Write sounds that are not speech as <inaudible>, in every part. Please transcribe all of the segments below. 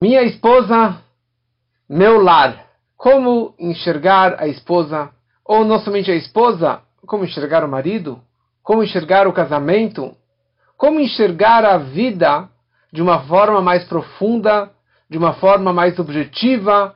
Minha esposa, meu lar. Como enxergar a esposa, ou não somente a esposa, como enxergar o marido, como enxergar o casamento, como enxergar a vida de uma forma mais profunda, de uma forma mais objetiva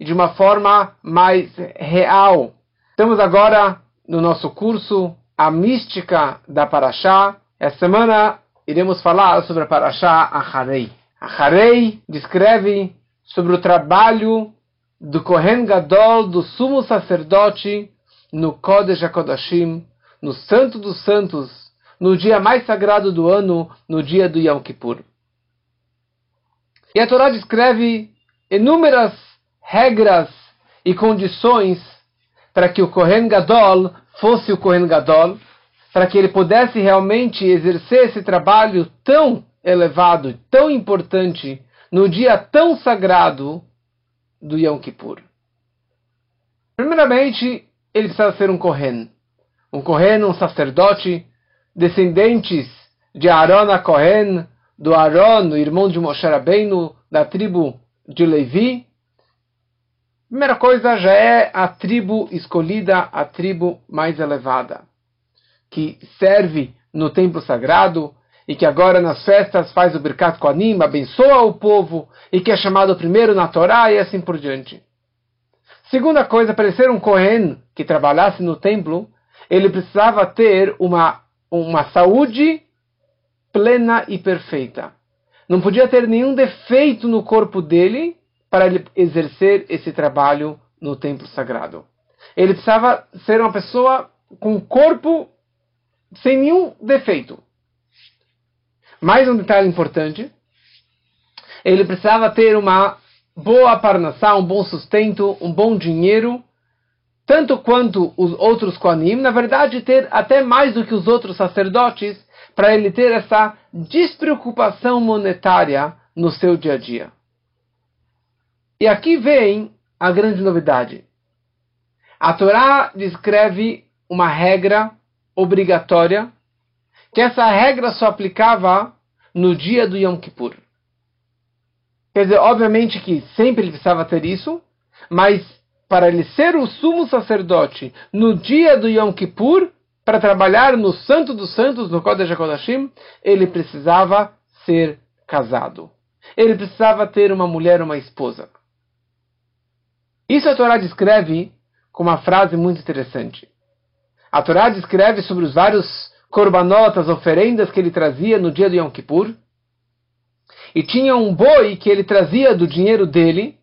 e de uma forma mais real. Estamos agora no nosso curso A Mística da Paraxá. Essa semana iremos falar sobre a Paraxá Acharei. Acharei descreve sobre o trabalho do Kohen Gadol, do sumo sacerdote, no Kodesh HaKodashim, no Santo dos Santos, no dia mais sagrado do ano, no dia do Yom Kippur. E a Torá descreve inúmeras regras e condições para que o Kohen Gadol fosse o Kohen Gadol, para que ele pudesse realmente exercer esse trabalho tão elevado, tão importante, no dia tão sagrado do Yom Kippur. Primeiramente, ele precisa ser um Kohen. Um Kohen, um sacerdote, descendentes de Aaron a Kohen, do Aaron, irmão de Moshe Rabbeinu, da tribo de Levi. Primeira coisa já é a tribo escolhida, a tribo mais elevada, que serve no templo sagrado e que agora nas festas faz o Birkat Koanim, abençoa o povo e que é chamado primeiro na Torá e assim por diante. Segunda coisa, para ele ser um Kohen que trabalhasse no templo, ele precisava ter uma, uma saúde plena e perfeita. Não podia ter nenhum defeito no corpo dele para ele exercer esse trabalho no templo sagrado. Ele precisava ser uma pessoa com corpo sem nenhum defeito. Mais um detalhe importante: ele precisava ter uma boa parnassá, um bom sustento, um bom dinheiro, tanto quanto os outros Koanim, na verdade, ter até mais do que os outros sacerdotes, para ele ter essa despreocupação monetária no seu dia a dia. E aqui vem a grande novidade. A Torá descreve uma regra obrigatória, que essa regra só aplicava no dia do Yom Kippur. Quer dizer, obviamente que sempre ele precisava ter isso, mas para ele ser o sumo sacerdote no dia do Yom Kippur, para trabalhar no Santo dos Santos, no Kodesh HaKodashim, ele precisava ser casado. Ele precisava ter uma mulher, uma esposa. Isso a Torá descreve com uma frase muito interessante. A Torá descreve sobre os vários corbanotas, oferendas que ele trazia no dia do Yom Kippur. E tinha um boi que ele trazia do dinheiro dele,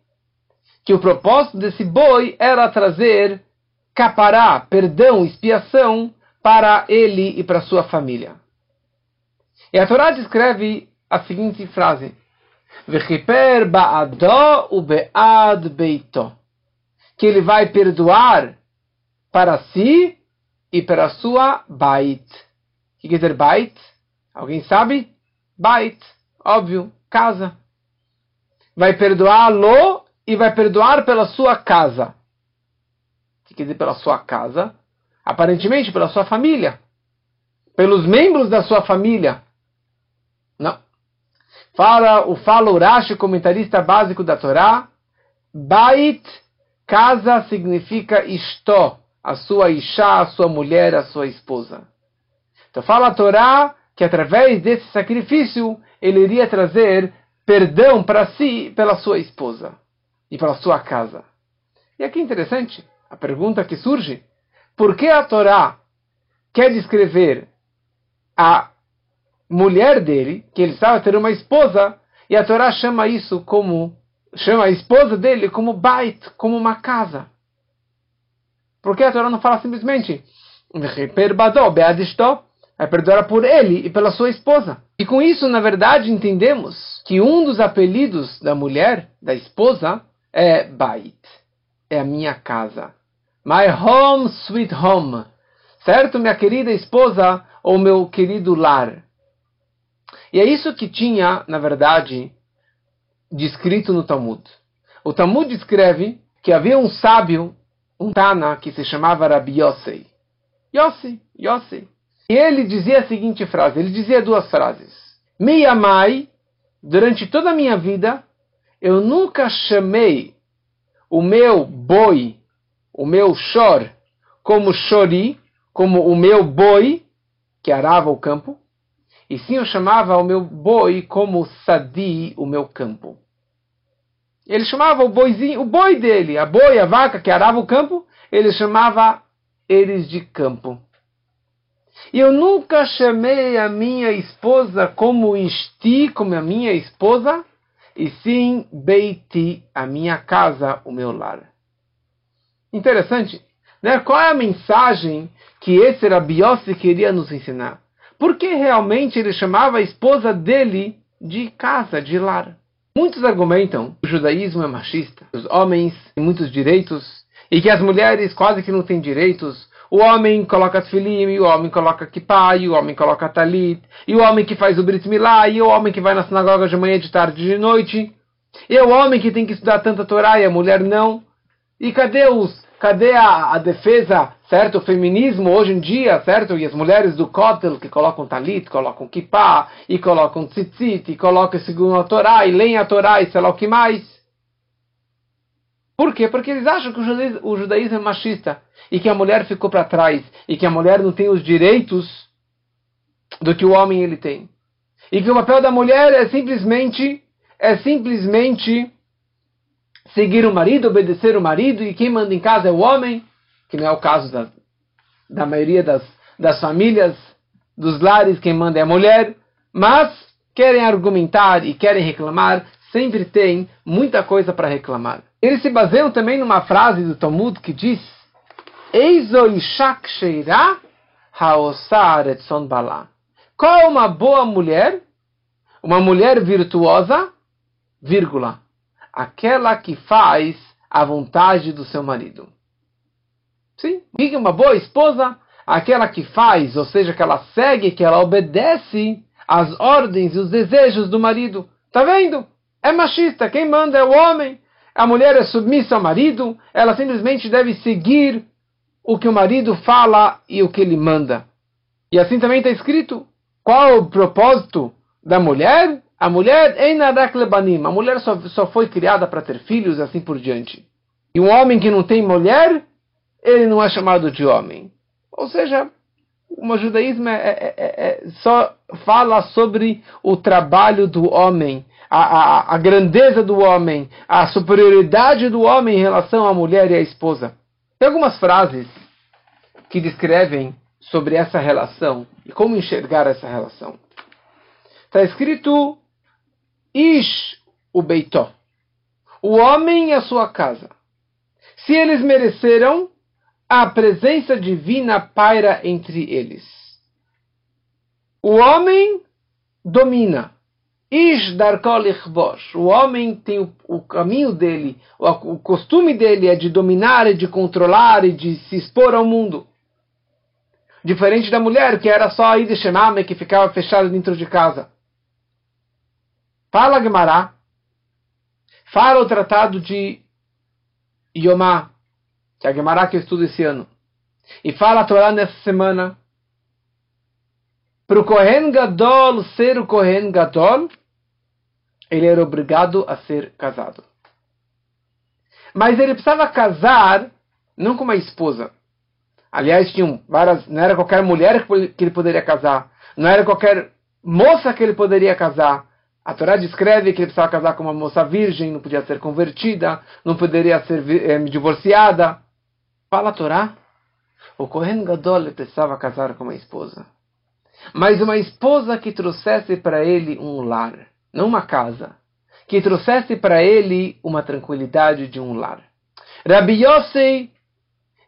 que o propósito desse boi era trazer capará, perdão, expiação para ele e para sua família. E a Torá descreve a seguinte frase: Vechiper ba'ado ube'ad beito. Que ele vai perdoar para si e para sua bait. Que quer dizer bait? Alguém sabe? Bait, óbvio, casa. Vai perdoá-lo e vai perdoar pela sua casa. Que quer dizer pela sua casa? Aparentemente pela sua família. Pelos membros da sua família. Não. Fala, o fala Urashi, comentarista básico da Torá. Bait, casa significa isto, a sua isha, a sua mulher, a sua esposa. Então fala a Torá que através desse sacrifício ele iria trazer perdão para si pela sua esposa e pela sua casa. E aqui interessante, a pergunta que surge por que a Torá quer descrever a mulher dele, que ele estava ter uma esposa, e a Torá chama isso como chama a esposa dele como bait, como uma casa. Por que a Torá não fala simplesmente é perdoar por ele e pela sua esposa. E com isso, na verdade, entendemos que um dos apelidos da mulher, da esposa, é Bait. É a minha casa. My home, sweet home. Certo, minha querida esposa ou meu querido lar. E é isso que tinha, na verdade, descrito no Talmud. O Talmud descreve que havia um sábio, um Tana, que se chamava Rabi Yossi. Yossi, Yossi. Ele dizia a seguinte frase, ele dizia duas frases. Me amai, durante toda a minha vida, eu nunca chamei o meu boi, o meu chor, como chori, como o meu boi, que arava o campo, e sim eu chamava o meu boi como sadi, o meu campo. Ele chamava o boizinho, o boi dele, a boi, a vaca que arava o campo, ele chamava eles de campo. Eu nunca chamei a minha esposa como Isti, como a minha esposa, e sim Beiti, a minha casa, o meu lar. Interessante, né? Qual é a mensagem que esse Rabiossi queria nos ensinar? Porque realmente ele chamava a esposa dele de casa, de lar. Muitos argumentam que o judaísmo é machista, os homens têm muitos direitos e que as mulheres quase que não têm direitos. O homem coloca filim, o homem coloca kippah, o homem coloca talit, e o homem que faz o brit milá, e o homem que vai na sinagoga de manhã, de tarde, de noite. E o homem que tem que estudar tanta Torá e a mulher não. E cadê os Cadê a, a, defesa, certo? O feminismo hoje em dia, certo? E as mulheres do Kotel que colocam talit, colocam kippah, e colocam tzitzit, e colocam segundo a Torá, e leem a Torá, e sei lá o que mais. Por quê? Porque eles acham que o judaísmo, o judaísmo é machista, e que a mulher ficou para trás, e que a mulher não tem os direitos do que o homem ele tem. E que o papel da mulher é simplesmente, é simplesmente seguir o marido, obedecer o marido, e quem manda em casa é o homem, que não é o caso da, da maioria das, das famílias, dos lares, quem manda é a mulher, mas querem argumentar e querem reclamar, sempre tem muita coisa para reclamar. Eles se baseiam também numa frase do Talmud que diz: etson bala. Qual é uma boa mulher? Uma mulher virtuosa, vírgula, aquela que faz a vontade do seu marido. Sim, uma boa esposa, aquela que faz, ou seja, que ela segue, que ela obedece às ordens e os desejos do marido. Tá vendo? É machista, quem manda é o homem. A mulher é submissa ao marido, ela simplesmente deve seguir o que o marido fala e o que ele manda. E assim também está escrito: qual é o propósito da mulher? A mulher, a mulher só, só foi criada para ter filhos e assim por diante. E um homem que não tem mulher, ele não é chamado de homem. Ou seja, o judaísmo é, é, é, é, só fala sobre o trabalho do homem, a, a, a grandeza do homem, a superioridade do homem em relação à mulher e à esposa. Tem algumas frases que descrevem sobre essa relação e como enxergar essa relação. Está escrito Ish o Beitó. O homem e a sua casa. Se eles mereceram, a presença divina paira entre eles. O homem domina. Ish darkol ichbosh. O homem tem o, o caminho dele, o, o, costume dele é de dominar e de controlar e de se expor ao mundo. Diferente da mulher, que era só ir de Shemame, que ficava fechada dentro de casa. Fala Gemara, fala o tratado de Yomá, que é a Gemara que eu estudo esse ano, e fala a Torá nessa semana, para o Kohen Gadol ser o Kohen Gadol, ele era obrigado a ser casado. Mas ele precisava casar não com uma esposa. Aliás, várias, não era qualquer mulher que ele poderia casar, não era qualquer moça que ele poderia casar. A Torá descreve que ele precisava casar com uma moça virgem, não podia ser convertida, não poderia ser é, divorciada. Fala a Torá. O Kohen Gadol precisava casar com uma esposa. Mas uma esposa que trouxesse para ele um lar, não uma casa. Que trouxesse para ele uma tranquilidade de um lar. Rabbi Yosei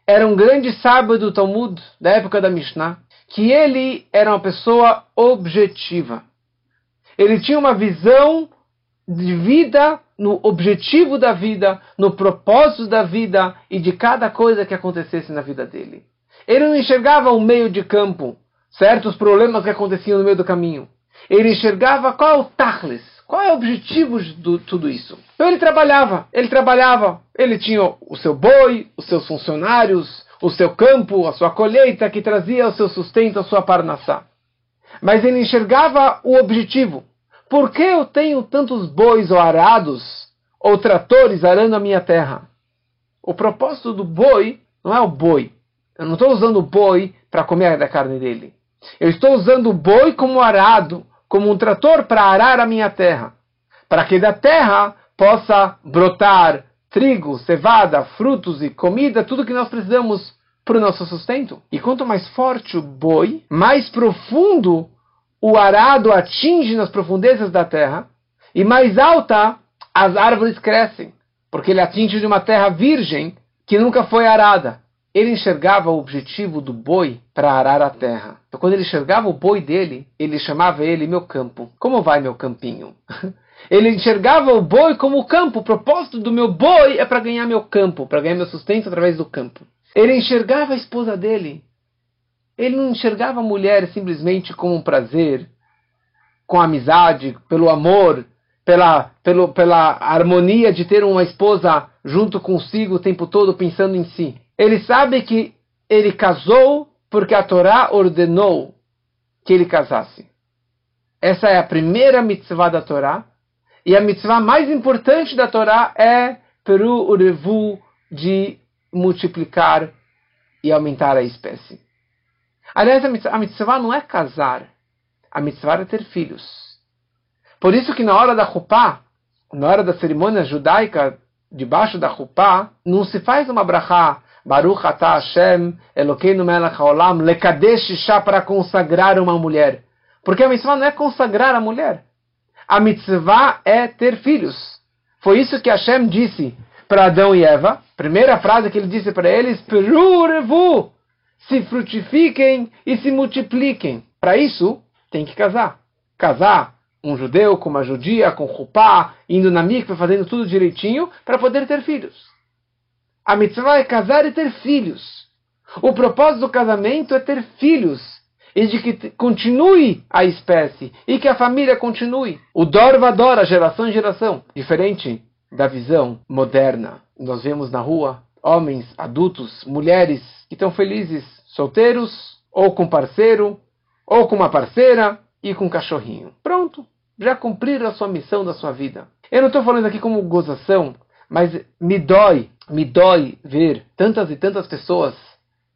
era um grande sábio do Talmud, da época da Mishnah, que ele era uma pessoa objetiva ele tinha uma visão de vida, no objetivo da vida, no propósito da vida e de cada coisa que acontecesse na vida dele. Ele não enxergava o meio de campo, certos problemas que aconteciam no meio do caminho. Ele enxergava qual é o tachlis, qual é o objetivo de tudo isso. Então ele trabalhava, ele trabalhava, ele tinha o seu boi, os seus funcionários, o seu campo, a sua colheita que trazia o seu sustento, a sua parnassá. Mas ele enxergava o objetivo. Por que eu tenho tantos bois ou arados ou tratores arando a minha terra. O propósito do boi não é o boi. Eu não estou usando o boi para comer a carne dele. Eu estou usando o boi como arado, como um trator para arar a minha terra. Para que da terra possa brotar trigo, cevada, frutos e comida, tudo que nós precisamos para o nosso sustento. E quanto mais forte o boi, mais profundo o arado atinge nas profundezas da terra, e mais alta as árvores crescem, porque ele atinge de uma terra virgem que nunca foi arada. Ele enxergava o objetivo do boi para arar a terra. Então, quando ele enxergava o boi dele, ele chamava ele meu campo. Como vai meu campinho? <laughs> Ele enxergava o boi como o campo. O propósito do meu boi é para ganhar meu campo, para ganhar meu sustento através do campo. Ele enxergava a esposa dele. Ele não enxergava a mulher simplesmente como um prazer, com amizade, pelo amor, pela, pelo, pela harmonia de ter uma esposa junto consigo o tempo todo pensando em si. Ele sabe que ele casou porque a Torá ordenou que ele casasse. Essa é a primeira mitzvah da Torá. E a mitzvah mais importante da Torá é peru urevu de multiplicar e aumentar a espécie. Aliás, a mitzvah não é casar. A mitzvah é ter filhos. Por isso que na hora da chupá, na hora da cerimônia judaica, debaixo da chupá, não se faz uma brachá Baruch atah Hashem Elokeinu melech haolam lekadesh isha para consagrar uma mulher. Porque a mitzvah não é consagrar a mulher. A mitzvah é ter filhos. Foi isso que Hashem disse para Adão e Eva. Primeira frase que ele disse para eles: Perurevu, se frutifiquem e se multipliquem. Para isso, tem que casar. Casar um judeu com uma judia, com rupá, indo na mikva, fazendo tudo direitinho, para poder ter filhos. A mitzvah é casar e ter filhos. O propósito do casamento é ter filhos e de que continue a espécie e que a família continue. O dor vador, geração em geração, diferente da visão moderna. Nós vemos na rua homens, adultos, mulheres que estão felizes, solteiros, ou com parceiro, ou com uma parceira e com um cachorrinho. Pronto, já cumpriram a sua missão da sua vida. Eu não estou falando aqui como gozação, mas me dói, me dói ver tantas e tantas pessoas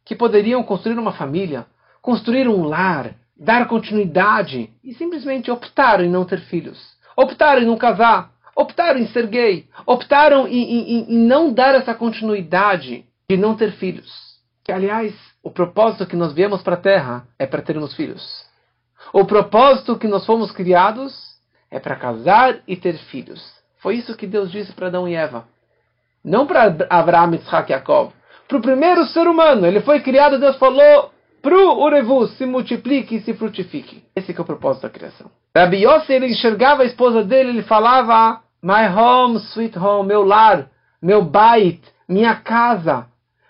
que poderiam construir uma família, construir um lar, dar continuidade e simplesmente optaram em não ter filhos, optaram em não casar, optaram em ser gay, optaram em, em, em não dar essa continuidade de não ter filhos. Que, aliás, o propósito que nós viemos para a Terra é para termos filhos. O propósito que nós fomos criados é para casar e ter filhos. Foi isso que Deus disse para Adão e Eva. Não para Abraão, Isaac e Jacob. Para o primeiro ser humano. Ele foi criado, Deus falou, Pro urevu, se multiplique e se frutifique. Esse é o propósito da criação. Rabbi Yossi, ele enxergava a esposa dele, ele falava, My home, sweet home, meu lar, meu bait, minha casa.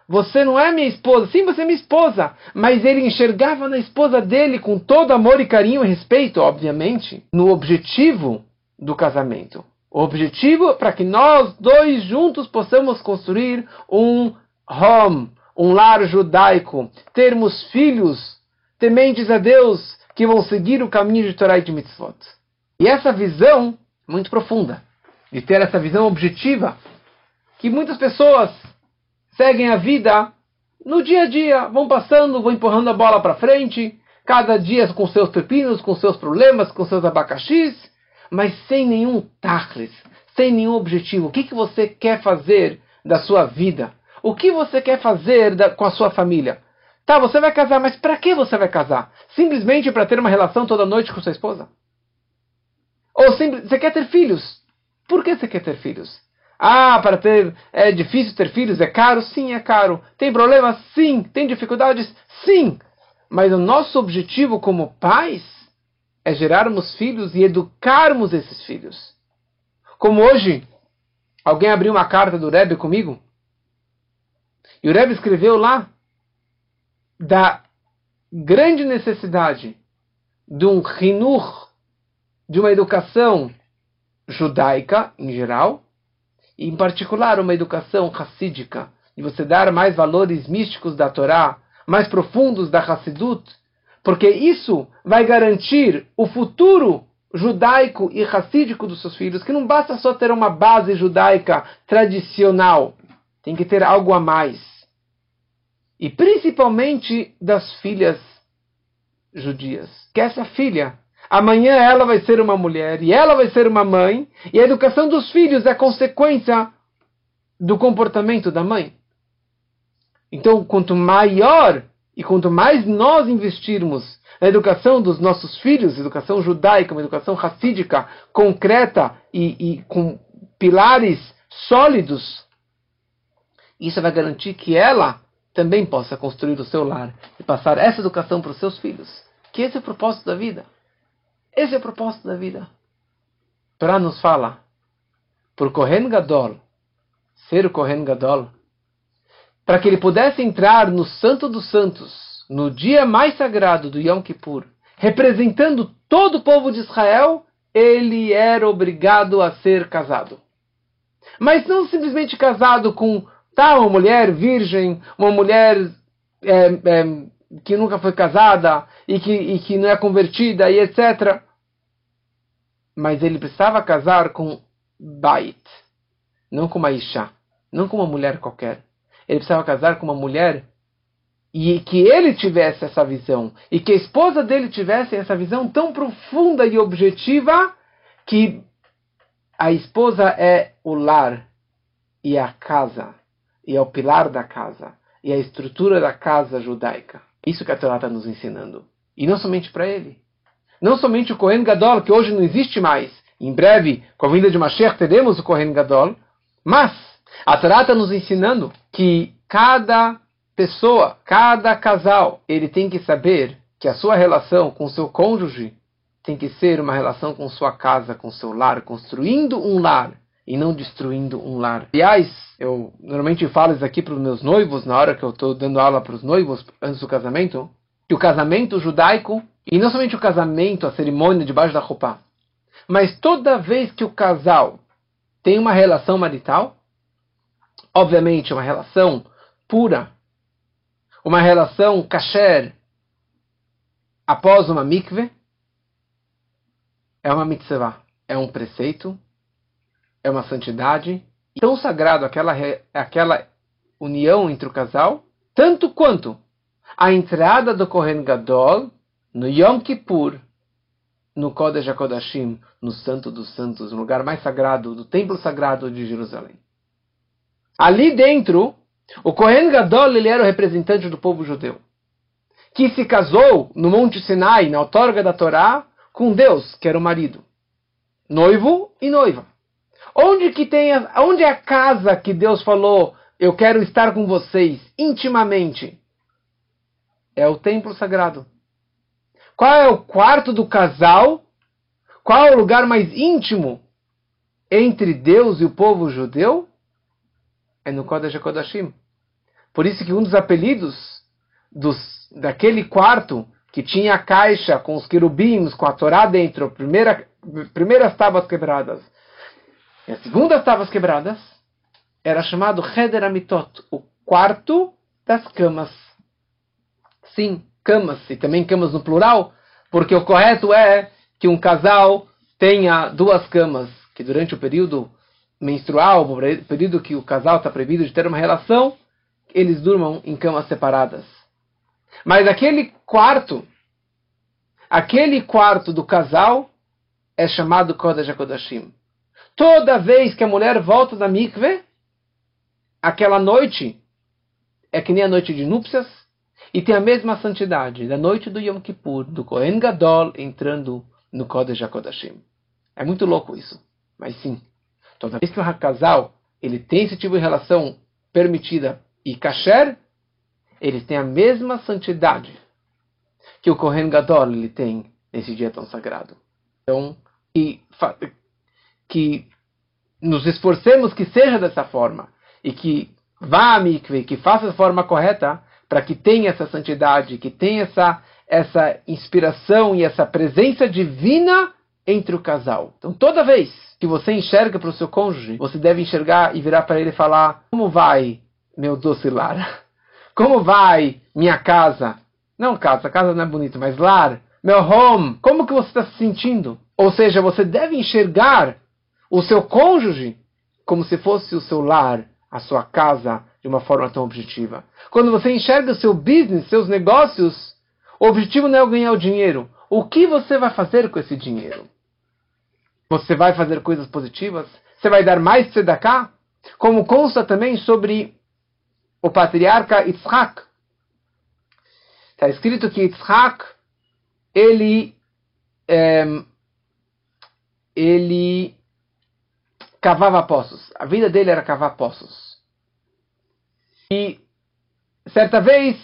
Você não é minha esposa. Sim, você é minha esposa. Mas ele enxergava na esposa dele com todo amor e carinho e respeito, obviamente, no objetivo do casamento. O objetivo é para que nós dois juntos possamos construir um home, um lar judaico, termos filhos tementes a Deus que vão seguir o caminho de Torah e de Mitzvot. E essa visão muito profunda, de ter essa visão objetiva, que muitas pessoas seguem a vida no dia a dia, vão passando, vão empurrando a bola para frente, cada dia com seus pepinos, com seus problemas, com seus abacaxis, mas sem nenhum tachlis, sem nenhum objetivo. O que, que você quer fazer da sua vida? O que você quer fazer da, com a sua família? Tá, você vai casar, mas para que você vai casar? Simplesmente para ter uma relação toda noite com sua esposa? Ou simples, você quer ter filhos? Por que você quer ter filhos? Ah, para ter é difícil ter filhos, é caro? Sim, é caro. Tem problemas? Sim. Tem dificuldades? Sim. Mas o nosso objetivo como pais é gerarmos filhos e educarmos esses filhos. Como hoje, alguém abriu uma carta do Rebbe comigo e o Rebbe escreveu lá da grande necessidade de um rinur, de uma educação judaica em geral, e em particular uma educação racídica, de você dar mais valores místicos da Torá, mais profundos da Hassidut, porque isso vai garantir o futuro judaico e racídico dos seus filhos, que não basta só ter uma base judaica tradicional, tem que ter algo a mais. E principalmente das filhas judias. Que essa filha, amanhã ela vai ser uma mulher e ela vai ser uma mãe, e a educação dos filhos é consequência do comportamento da mãe. Então, quanto maior e quanto mais nós investirmos na educação dos nossos filhos, educação judaica, uma educação racídica, concreta e, e com pilares sólidos, isso vai garantir que ela também possa construir o seu lar e passar essa educação para os seus filhos. Que esse é o propósito da vida. Esse é o propósito da vida. Torá nos fala, por Kohen Gadol, ser o Kohen Gadol, para que ele pudesse entrar no Santo dos Santos, no dia mais sagrado do Yom Kippur, representando todo o povo de Israel, ele era obrigado a ser casado. Mas não simplesmente casado com tá, uma mulher virgem, uma mulher é, é, que nunca foi casada e que, e que não é convertida e etc. Mas ele precisava casar com Bait, não com uma Isha, não com uma mulher qualquer ele precisava casar com uma mulher e que ele tivesse essa visão e que a esposa dele tivesse essa visão tão profunda e objetiva que a esposa é o lar e a casa e é o pilar da casa e a estrutura da casa judaica. Isso que a Torá está nos ensinando. E não somente para ele. Não somente o Kohen Gadol, que hoje não existe mais. Em breve, com a vinda de Mashiach, teremos o Kohen Gadol. Mas a Torá está nos ensinando que cada pessoa, cada casal, ele tem que saber que a sua relação com seu cônjuge tem que ser uma relação com sua casa, com seu lar, construindo um lar e não destruindo um lar. Aliás, eu normalmente falo isso aqui para os meus noivos, na hora que eu estou dando aula para os noivos antes do casamento, que o casamento judaico, e não somente o casamento, a cerimônia debaixo da roupa, mas toda vez que o casal tem uma relação marital, obviamente, uma relação pura, uma relação kasher após uma mikve, é uma mitzvah, é um preceito, é uma santidade tão sagrado aquela, aquela união entre o casal, tanto quanto a entrada do Kohen Gadol no Yom Kippur, no Kodesh HaKodashim, no Santo dos Santos, no lugar mais sagrado, do Templo Sagrado de Jerusalém. Ali dentro, o Kohen Gadol ele era o representante do povo judeu, que se casou no Monte Sinai, na outorga da Torá, com Deus, que era o marido, noivo e noiva. Onde que tem a, onde é a casa que Deus falou, eu quero estar com vocês intimamente? É o templo sagrado. Qual é o quarto do casal? Qual é o lugar mais íntimo entre Deus e o povo judeu? É no Kodesh HaKodashim. Por isso que um dos apelidos dos, daquele quarto que tinha a caixa com os querubins, com a Torá dentro, primeira, primeiras tábuas quebradas, e as segundas tábuas quebradas, era chamado Heder Amitot, o quarto das camas. Sim, camas, e também camas no plural, porque o correto é que um casal tenha duas camas, que durante o período menstrual, o período que o casal está proibido de ter uma relação, eles durmam em camas separadas. Mas aquele quarto, aquele quarto do casal é chamado Kodesh HaKodashim. Toda vez que a mulher volta da mikve, aquela noite é que nem a noite de núpcias e tem a mesma santidade da noite do Yom Kippur, do Kohen Gadol entrando no Kodesh HaKodashim. É muito louco isso, mas sim. Toda vez que um casal ele tem esse tipo de relação permitida e kasher, eles têm a mesma santidade que o Kohen Gadol ele tem nesse dia tão sagrado. Então, que, que nos esforcemos que seja dessa forma e que vá a mikve, que faça da forma correta para que tenha essa santidade, que tenha essa, essa inspiração e essa presença divina entre o casal. Então, toda vez que você enxerga para o seu cônjuge, você deve enxergar e virar para ele e falar: Como vai, meu doce lar? <laughs> Como vai minha casa? Não casa, casa não é bonito, mas lar, meu home, como que você está se sentindo? Ou seja, você deve enxergar o seu cônjuge como se fosse o seu lar, a sua casa, de uma forma tão objetiva. Quando você enxerga o seu business, seus negócios, o objetivo não é ganhar o dinheiro. O que você vai fazer com esse dinheiro? Você vai fazer coisas positivas? Você vai dar mais tzedakah? Como consta também sobre o patriarca Yitzhak. Está escrito que Yitzhak, ele, é, ele cavava poços. A vida dele era cavar poços. E certa vez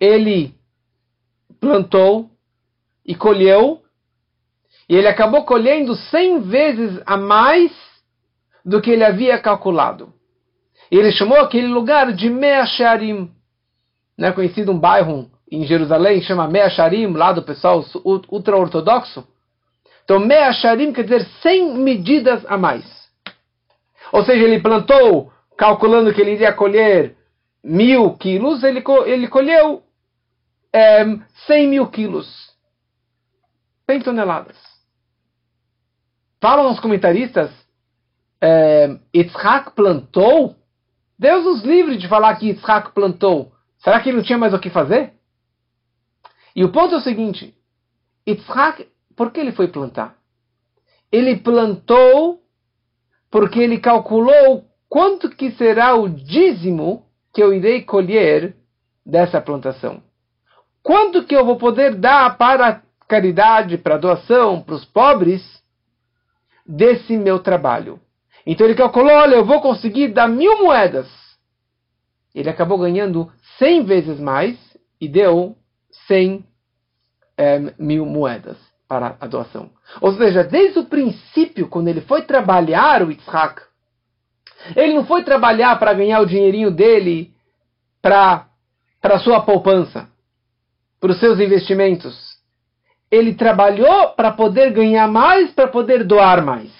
ele plantou e colheu, e ele acabou colhendo cem vezes a mais do que ele havia calculado. E ele chamou aquele lugar de Meacharim, né, conhecido um bairro em Jerusalém, chama Meacharim, lá do pessoal ultra-ortodoxo. Então, Meacharim quer dizer 100 medidas a mais. Ou seja, ele plantou, calculando que ele iria colher mil quilos, ele, ele colheu é, 100 mil quilos. 100 toneladas. Falam os comentaristas, é, Yitzhak plantou? Deus nos livre de falar que Yitzhak plantou. Será que ele não tinha mais o que fazer? E o ponto é o seguinte: Yitzhak, por que ele foi plantar? Ele plantou porque ele calculou quanto que será o dízimo que eu irei colher dessa plantação. Quanto que eu vou poder dar para a caridade, para a doação, para os pobres, desse meu trabalho. Então ele calculou, olha, eu vou conseguir dar mil moedas. Ele acabou ganhando cem vezes mais e deu cem é, mil moedas para a doação. Ou seja, desde o princípio, quando ele foi trabalhar o Yitzhak, ele não foi trabalhar para ganhar o dinheirinho dele para sua poupança, para os seus investimentos. Ele trabalhou para poder ganhar mais, para poder doar mais.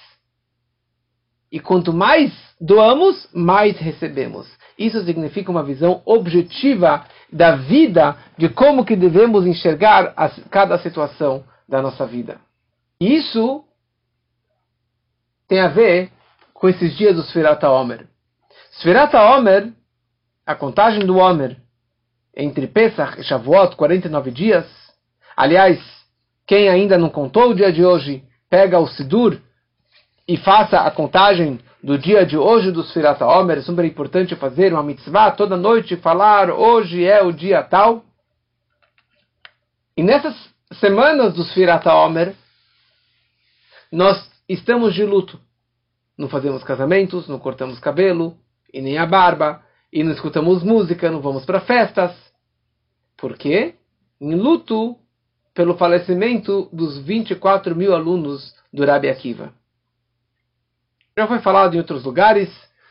E quanto mais doamos, mais recebemos. Isso significa uma visão objetiva da vida, de como que devemos enxergar a, cada situação da nossa vida. Isso tem a ver com esses dias do Sfirata Omer. Sfirata Omer, a contagem do Omer, entre Pesach e Shavuot, 49 dias. Aliás, quem ainda não contou o dia de hoje, pega o Sidur e faça a contagem do dia de hoje do Sfirata Omer. É super importante fazer uma mitzvah toda noite, falar hoje é o dia tal. E nessas semanas do Sfirata Omer, nós estamos de luto. Não fazemos casamentos, não cortamos cabelo, e nem a barba, e não escutamos música, não vamos para festas. Por quê? Em luto pelo falecimento dos 24 mil alunos do Rabi Akiva. Já foi falado em outros lugares,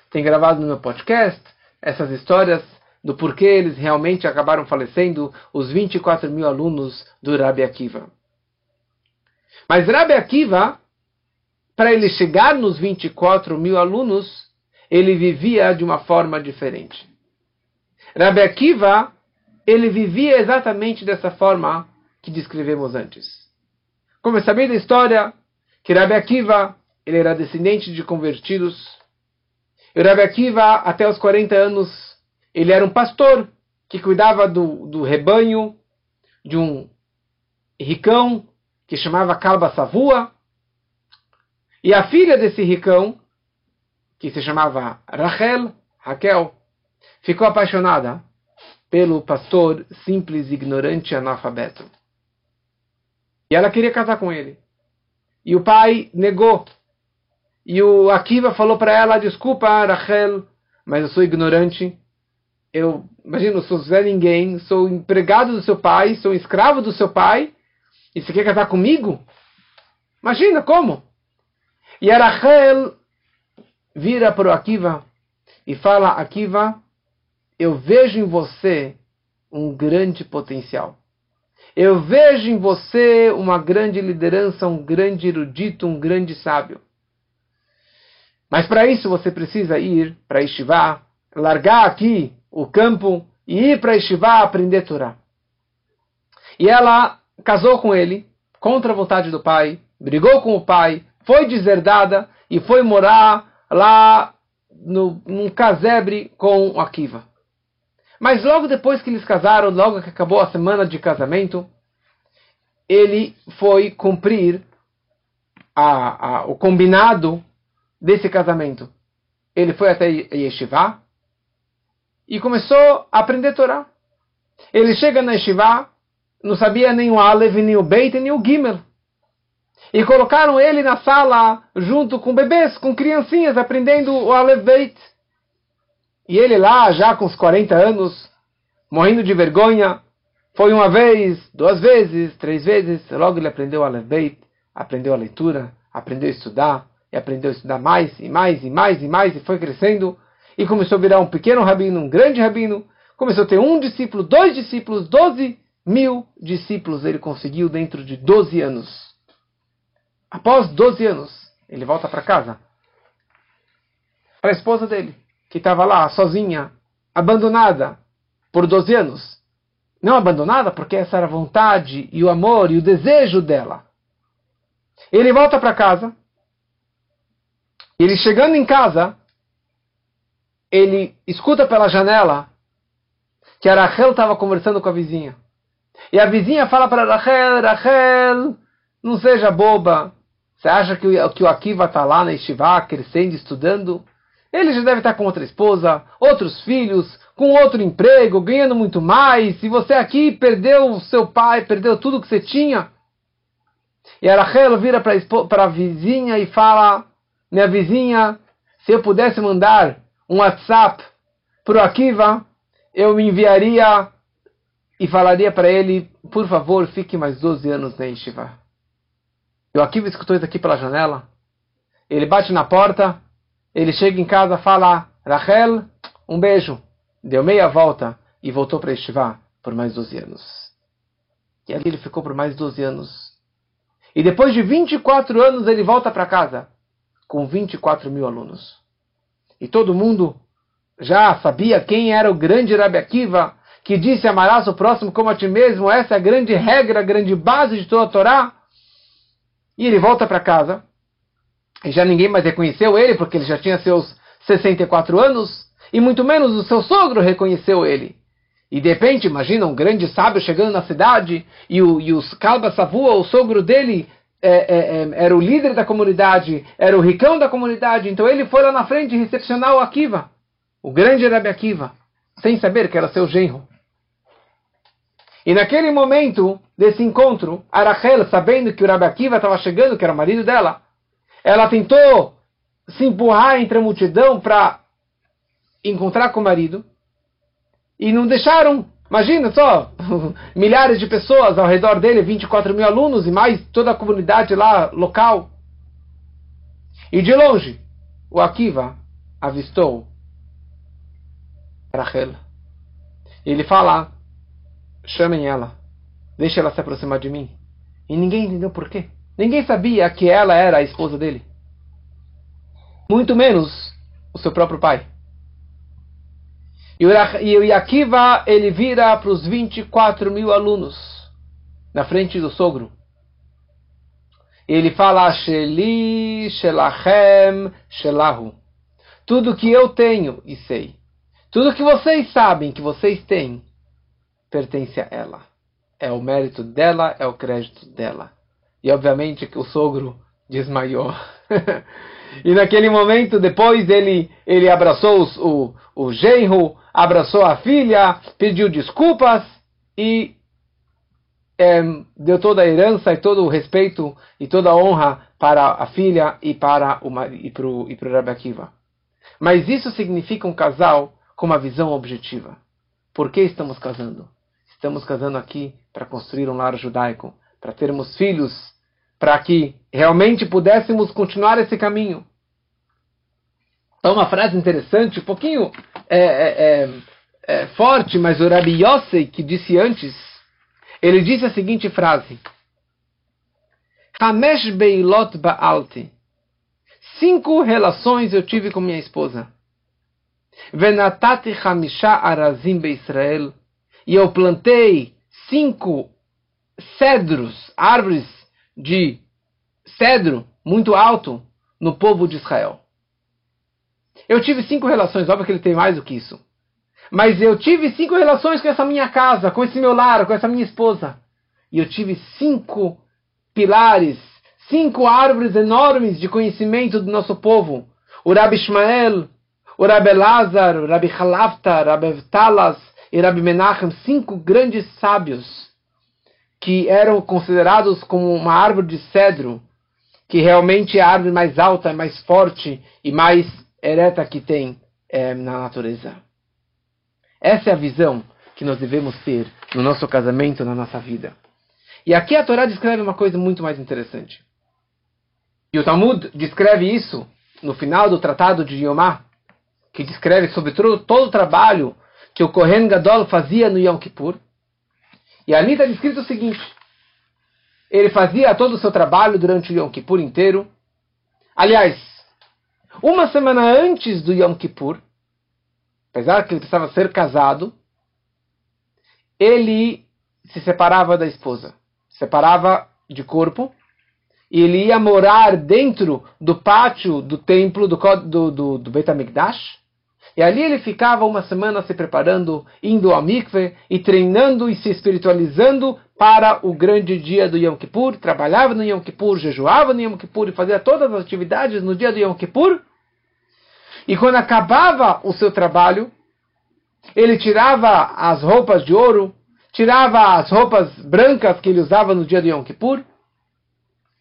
tem gravado no meu podcast essas histórias do porquê eles realmente acabaram falecendo, os 24 mil alunos do Rabi Akiva. Mas Rabi Akiva, para ele chegar nos 24 mil alunos, ele vivia de uma forma diferente. Rabi Akiva, ele vivia exatamente dessa forma que descrevemos antes. Como é sabido a história que Rabi Akiva, ele era descendente de convertidos. E Rabi Akiva, até os 40 anos, ele era um pastor que cuidava do, do rebanho de um ricão que chamava Kalba Savua. E a filha desse ricão, que se chamava Rachel, Raquel, ficou apaixonada pelo pastor simples, ignorante analfabeto. E ela queria casar com ele. E o pai negou. E o Akiva falou para ela: Desculpa, Rachel, mas eu sou ignorante eu imagino, sou Zé Ninguém, sou empregado do seu pai, sou escravo do seu pai, e você quer casar comigo? Imagina como? E a Rachel vira para o Akiva e fala: Akiva, eu vejo em você um grande potencial. Eu vejo em você uma grande liderança, um grande erudito, um grande sábio. Mas para isso você precisa ir para Estivá, largar aqui o campo e ir para Yeshiva aprender Torá. E ela casou com ele contra a vontade do pai, brigou com o pai, foi deserdada e foi morar lá no, num casebre com Akiva. Mas logo depois que eles casaram, logo que acabou a semana de casamento, ele foi cumprir a, a, o combinado desse casamento. Ele foi até Yeshiva e começou a aprender Torá. Ele chega na Yeshiva, não sabia nem o Aleph, nem o Beit, nem o Gimel. E colocaram ele na sala junto com bebês, com criancinhas, aprendendo o Aleph Beit. E ele lá, já com os 40 anos, morrendo de vergonha, foi uma vez, duas vezes, três vezes, logo ele aprendeu o Aleph Beit, aprendeu a leitura, aprendeu a estudar, e aprendeu a estudar mais e mais e mais e mais, e foi crescendo, e começou a virar um pequeno rabino, um grande rabino, começou a ter um discípulo, dois discípulos, doze mil discípulos ele conseguiu dentro de doze anos. Após doze anos, ele volta para casa, para a esposa dele que estava lá sozinha, abandonada por 12 anos. Não abandonada porque essa era a vontade e o amor e o desejo dela. Ele volta para casa. Ele chegando em casa, ele escuta pela janela que a Rachel estava conversando com a vizinha. E a vizinha fala para Rachel, Rachel, não seja boba. Você acha que o, que o Akiva está lá na Estivá, crescendo, estudando? Ele já deve estar com outra esposa, outros filhos, com outro emprego, ganhando muito mais. E você aqui perdeu o seu pai, perdeu tudo que você tinha. E a vira para a vizinha e fala: Minha vizinha, se eu pudesse mandar um WhatsApp para o Akiva, eu me enviaria e falaria para ele: Por favor, fique mais 12 anos na Yeshiva. E o Akiva escutou isso aqui pela janela. Ele bate na porta ele chega em casa, fala, Rachel, um beijo. Deu meia volta e voltou para Estivá por mais 12 anos. E ali ele ficou por mais 12 anos. E depois de 24 anos ele volta para casa com 24 mil alunos. E todo mundo já sabia quem era o grande Rabi Akiva, que disse amarás o próximo como a ti mesmo. Essa é a grande regra, a grande base de toda a Torá. E ele volta para casa e já ninguém mais reconheceu ele, porque ele já tinha seus 64 anos, e muito menos o seu sogro reconheceu ele. E de repente, imagina um grande sábio chegando na cidade, e o, e o Kalba Savua, o sogro dele, é, é, é, era o líder da comunidade, era o ricão da comunidade, então ele foi lá na frente recepcionar o Akiva, o grande Rabi Akiva, sem saber que era seu genro. E naquele momento desse encontro, Arachel, sabendo que o Rabi Akiva estava chegando, que era o marido dela, ela tentou se empurrar entre a multidão para encontrar com o marido. E não deixaram. Imagina só, <laughs> milhares de pessoas ao redor dele, 24 mil alunos e mais toda a comunidade lá local. E de longe, o Akiva avistou Rachel. Ele fala: chamem ela, deixe ela se aproximar de mim. E ninguém entendeu por quê. Ninguém sabia que ela era a esposa dele. Muito menos o seu próprio pai. E o Yakiva, ele vira para os 24 mil alunos, na frente do sogro. E ele fala, Sheli, Shelachem, Shelahu. Tudo que eu tenho e sei, tudo que vocês sabem que vocês têm, pertence a ela. É o mérito dela, é o crédito dela. E obviamente que o sogro desmaiou. <laughs> e naquele momento, depois ele, ele abraçou o, o genro, abraçou a filha, pediu desculpas e é, deu toda a herança e todo o respeito e toda a honra para a filha e para o e para o e para o Rabbi Akiva. Mas isso significa um casal com uma visão objetiva. Por que estamos casando? Estamos casando aqui para construir um lar judaico, para termos filhos para que realmente pudéssemos continuar esse caminho. Então, uma frase interessante, um pouquinho é, é, é, é forte, mas o Rabi Yosei, que disse antes, ele disse a seguinte frase: Hamesh beilot ba'alti. Cinco relações eu tive com minha esposa. Venatati hamisha arazim Israel. E eu plantei cinco cedros, árvores de cedro muito alto no povo de Israel. Eu tive cinco relações, óbvio que ele tem mais do que isso. Mas eu tive cinco relações com essa minha casa, com esse meu lar, com essa minha esposa. E eu tive cinco pilares, cinco árvores enormes de conhecimento do nosso povo. O Rabi Ishmael, o Rabi Lazar, o Rabi Halafta, Rabi Talas e Rabi Menachem, cinco grandes sábios que eram considerados como uma árvore de cedro, que realmente é a árvore mais alta, mais forte e mais ereta que tem é, na natureza. Essa é a visão que nós devemos ter no nosso casamento, na nossa vida. E aqui a Torá descreve uma coisa muito mais interessante. E o Talmud descreve isso no final do Tratado de Yomá, que descreve sobre todo, todo o trabalho que o Kohen Gadol fazia no Yom Kippur. E ali está descrito o seguinte: ele fazia todo o seu trabalho durante o Yom Kippur inteiro. Aliás, uma semana antes do Yom Kippur, apesar que ele precisava ser casado, ele se separava da esposa, separava de corpo, e ele ia morar dentro do pátio do templo do, do, do, do Beit HaMikdash, e ali ele ficava uma semana se preparando, indo ao mikve e treinando e se espiritualizando para o grande dia do Yom Kippur. Trabalhava no Yom Kippur, jejuava no Yom Kippur e fazia todas as atividades no dia do Yom Kippur. E quando acabava o seu trabalho, ele tirava as roupas de ouro, tirava as roupas brancas que ele usava no dia do Yom Kippur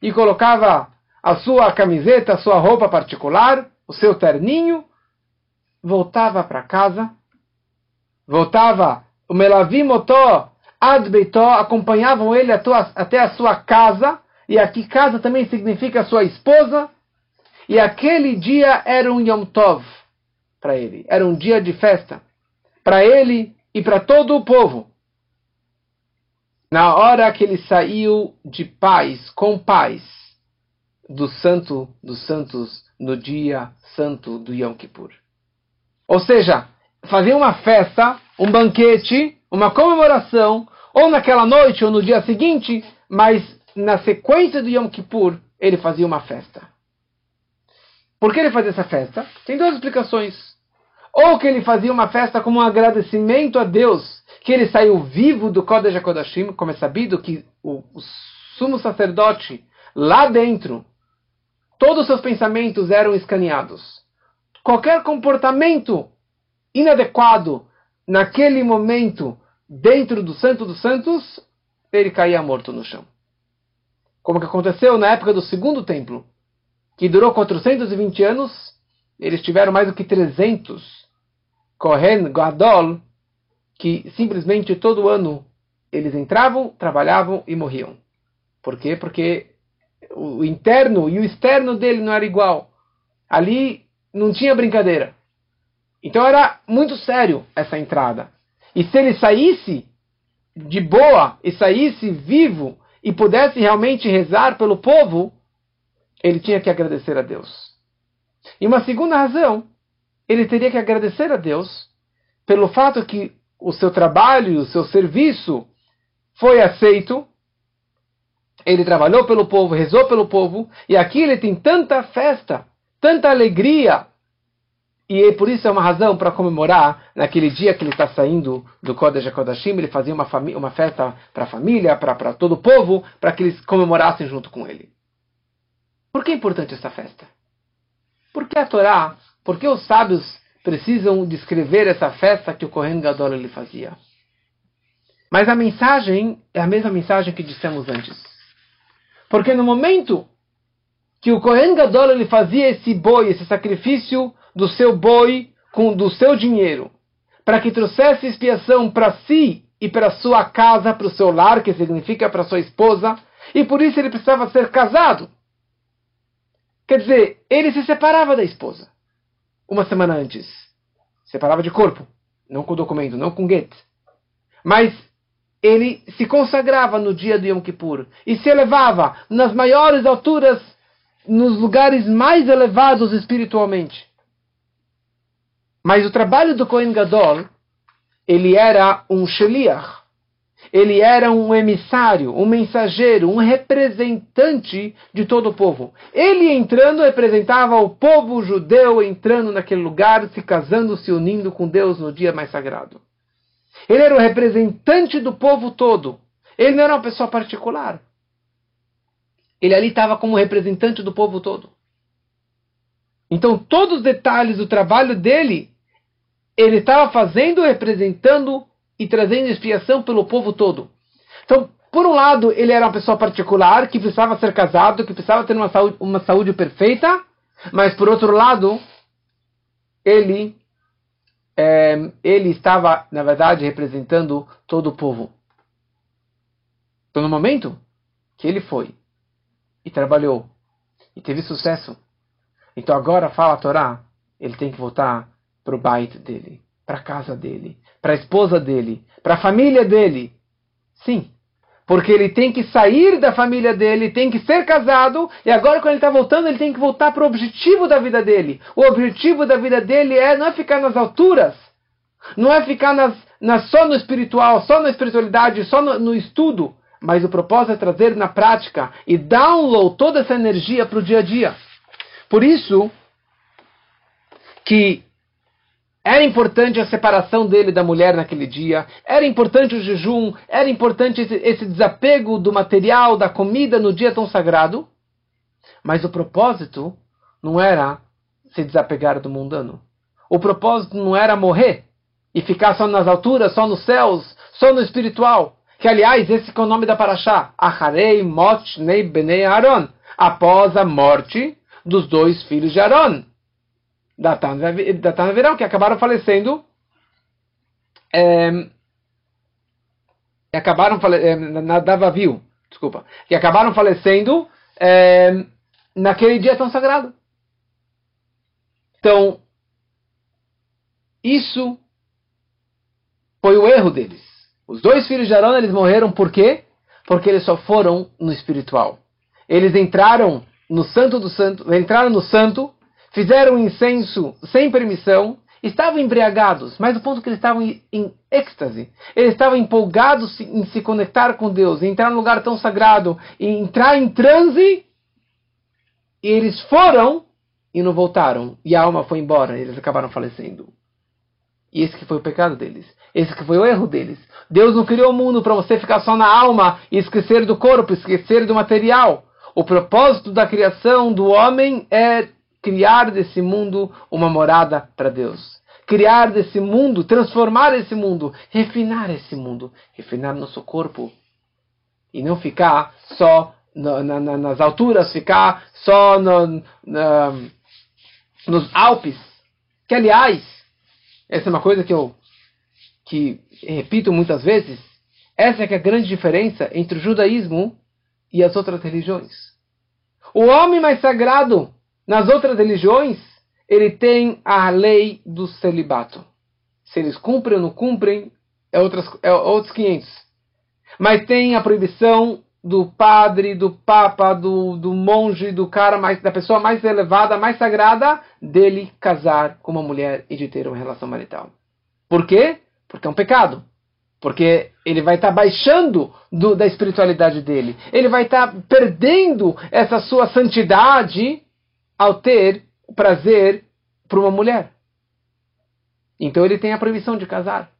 e colocava a sua camiseta, a sua roupa particular, o seu terninho voltava para casa, voltava, o Melavim Motó, Ad Beitó, acompanhavam ele até a sua casa, e aqui casa também significa sua esposa, e aquele dia era um Yom Tov para ele, era um dia de festa, para ele e para todo o povo. Na hora que ele saiu de paz, com paz, do santo dos santos, no dia santo do Yom Kippur. Ou seja, fazia uma festa, um banquete, uma comemoração, ou naquela noite ou no dia seguinte, mas na sequência do Yom Kippur, ele fazia uma festa. Por que ele fazia essa festa? Tem duas explicações. Ou que ele fazia uma festa como um agradecimento a Deus, que ele saiu vivo do Kodesh HaKodashim, como é sabido que o, o sumo sacerdote, lá dentro, todos os seus pensamentos eram escaneados qualquer comportamento inadequado naquele momento dentro do Santo dos Santos, ele caía morto no chão. Como que aconteceu na época do segundo templo, que durou 420 anos, eles tiveram mais do que 300 Kohen Gadol, que simplesmente todo ano eles entravam, trabalhavam e morriam. Por quê? Porque o interno e o externo dele não era igual. Ali não tinha brincadeira. Então era muito sério essa entrada. E se ele saísse de boa e saísse vivo e pudesse realmente rezar pelo povo, ele tinha que agradecer a Deus. E uma segunda razão, ele teria que agradecer a Deus pelo fato que o seu trabalho, o seu serviço foi aceito. Ele trabalhou pelo povo, rezou pelo povo, e aqui ele tem tanta festa tanta alegria. E por isso é uma razão para comemorar naquele dia que ele está saindo do Kodesh HaKodashim, ele fazia uma, uma festa para a família, para todo o povo, para que eles comemorassem junto com ele. Por que é importante essa festa? Por que a Torá, por que os sábios precisam descrever essa festa que o Kohen Gadol ele fazia? Mas a mensagem é a mesma mensagem que dissemos antes. Porque no momento que o Kohen Gadol ele fazia esse boi, esse sacrifício do seu boi com do seu dinheiro, para que trouxesse expiação para si e para sua casa, para o seu lar, que significa para sua esposa, e por isso ele precisava ser casado. Quer dizer, ele se separava da esposa uma semana antes. Separava de corpo, não com documento, não com get. Mas ele se consagrava no dia de Yom Kippur e se elevava nas maiores alturas nos lugares mais elevados espiritualmente. Mas o trabalho do Kohen Gadol, ele era um sheliach. ele era um emissário, um mensageiro, um representante de todo o povo. Ele entrando representava o povo judeu entrando naquele lugar, se casando, se unindo com Deus no dia mais sagrado. Ele era o representante do povo todo. Ele não era uma pessoa particular. Ele ali estava como representante do povo todo. Então, todos os detalhes do trabalho dele, ele estava fazendo, representando e trazendo expiação pelo povo todo. Então, por um lado, ele era uma pessoa particular que precisava ser casado, que precisava ter uma saúde, uma saúde perfeita, mas por outro lado, ele é, ele estava, na verdade, representando todo o povo. Então, no momento que ele foi e trabalhou e teve sucesso, então agora fala a Torá, ele tem que voltar para o bait dele, para a casa dele, para a esposa dele, para a família dele. Sim, porque ele tem que sair da família dele, tem que ser casado, e agora quando ele está voltando, ele tem que voltar para o objetivo da vida dele. O objetivo da vida dele é não é ficar nas alturas, não é ficar nas, nas, só no espiritual, só na espiritualidade, só no, no estudo, mas o propósito é trazer na prática e download toda essa energia para o dia a dia. Por isso que era importante a separação dele da mulher naquele dia, era importante o jejum, era importante esse, esse, desapego do material, da comida no dia tão sagrado. Mas o propósito não era se desapegar do mundano. O propósito não era morrer e ficar só nas alturas, só nos céus, só no espiritual. Que aliás, esse é o nome da Paraxá. Acharei mot nei benei Aaron. Após a morte dos dois filhos de Aaron. Datan e Verão, que acabaram falecendo. É, acabaram é, na Davavil, desculpa, que acabaram falecendo é, naquele dia tão sagrado. Então, isso foi o erro deles. Os dois filhos de Arão, eles morreram por quê? Porque eles só foram no espiritual. Eles entraram no santo do santo, entraram no santo, fizeram incenso sem permissão, estavam embriagados, mas o ponto é que eles estavam em êxtase, eles estavam empolgados em se conectar com Deus, em entrar num lugar tão sagrado, em entrar em transe, e eles foram e não voltaram, e a alma foi embora, eles acabaram falecendo. E esse que foi o pecado deles. Esse que foi o erro deles. Deus não criou o mundo para você ficar só na alma e esquecer do corpo, esquecer do material. O propósito da criação do homem é criar desse mundo uma morada para Deus. Criar desse mundo, transformar esse mundo, refinar esse mundo, refinar nosso corpo. E não ficar só na, na, nas alturas, ficar só no, na, nos Alpes. Que, aliás, essa é uma coisa que eu que repito muitas vezes. Essa é, é a grande diferença entre o judaísmo e as outras religiões. O homem mais sagrado nas outras religiões, ele tem a lei do celibato. Se eles cumprem ou não cumprem, é, outras, é outros 500. Mas tem a proibição do padre, do papa, do, do monge, do cara mais, da pessoa mais elevada, mais sagrada, dele casar com uma mulher e de ter uma relação marital. Por quê? Porque é um pecado. Porque ele vai estar tá baixando do, da espiritualidade dele. Ele vai estar tá perdendo essa sua santidade ao ter prazer por uma mulher. Então ele tem a proibição de casar.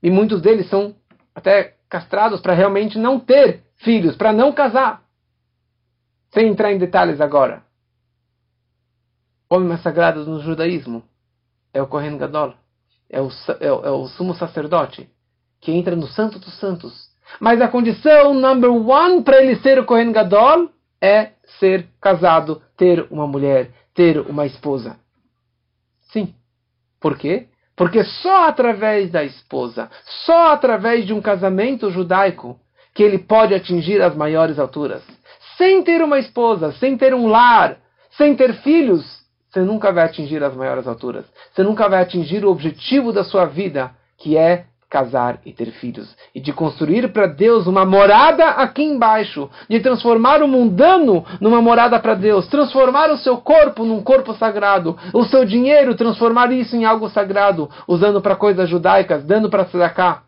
E muitos deles são até castrados para realmente não ter filhos, para não casar. Sem entrar em detalhes agora. Homem mais sagrado no judaísmo é o Kohen Gadol, é o, é o, é o sumo sacerdote, que entra no Santo dos Santos. Mas a condição number one para ele ser o Kohen Gadol é ser casado, ter uma mulher, ter uma esposa. Sim. Por quê? Porque só através da esposa, só através de um casamento judaico, que ele pode atingir as maiores alturas. Sem ter uma esposa, sem ter um lar, sem ter filhos, você nunca vai atingir as maiores alturas. Você nunca vai atingir o objetivo da sua vida, que é casar e ter filhos, e de construir para Deus uma morada aqui embaixo, de transformar o mundano numa morada para Deus, transformar o seu corpo num corpo sagrado, o seu dinheiro, transformar isso em algo sagrado, usando para coisas judaicas, dando para cá.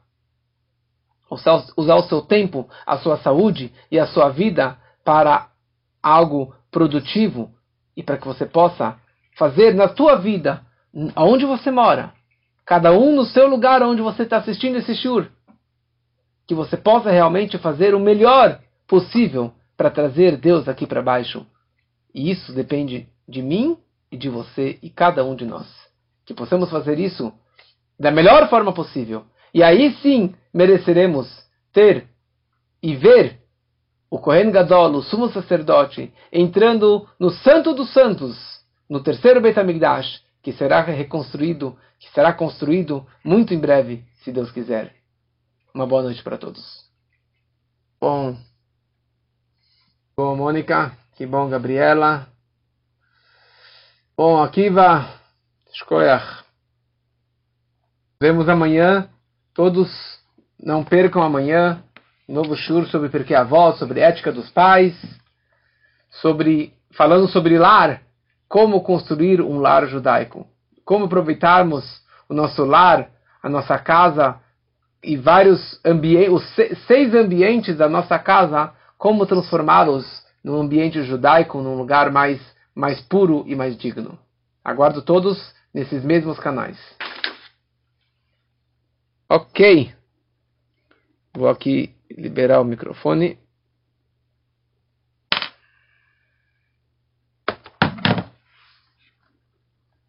usar, o seu tempo, a sua saúde e a sua vida para algo produtivo e para que você possa fazer na tua vida, aonde você mora, cada um no seu lugar onde você está assistindo esse shur, que você possa realmente fazer o melhor possível para trazer Deus aqui para baixo. E isso depende de mim e de você e cada um de nós. Que possamos fazer isso da melhor forma possível. E aí sim mereceremos ter e ver o Kohen Gadol, o sumo sacerdote, entrando no Santo dos Santos, no terceiro Beit HaMikdash, que será reconstruído, que será construído muito em breve, se Deus quiser. Uma boa noite para todos. Bom, bom Mônica, que bom Gabriela. Bom, Akiva, Shkoyach. Vemos amanhã. Todos não percam amanhã novo shur sobre porque avó, sobre ética dos pais, sobre falando sobre lar, como construir um lar judaico, como aproveitarmos o nosso lar, a nossa casa e vários ambientes, os seis ambientes da nossa casa, como transformá-los num ambiente judaico, num lugar mais mais puro e mais digno. Aguardo todos nesses mesmos canais. Ok. Vou aqui liberar o microfone.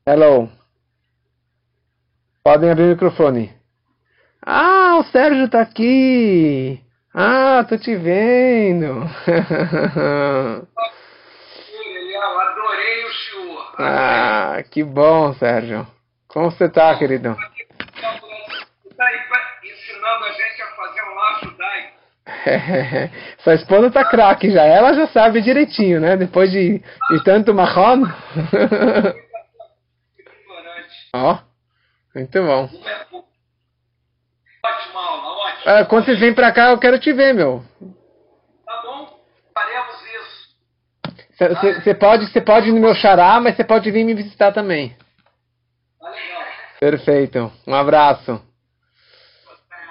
Hello. Podem abrir o microfone. Ah, o Sérgio tá aqui. Ah, tô te vendo. Eu adorei o senhor. Ah, que bom, Sérgio. Como você tá, querido? Está ensinando a gente a fazer um laço. Sua esposa tá craque já. Ela já sabe direitinho, né? Depois de, de tanto marrom. <laughs> Ó, oh, muito bom. Ótima aula, ótimo. Ah, quando vocês vêm pra cá, eu quero te ver, meu. Tá bom, faremos isso. Você pode, você pode ir no meu xará, mas você pode vir me visitar também. Tá legal. Perfeito. Um abraço.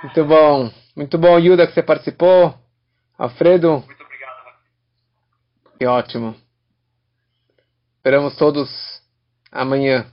Muito bom. Muito bom, Yuda, que você participou. Alfredo. Muito obrigado. Que ótimo. Esperamos todos amanhã.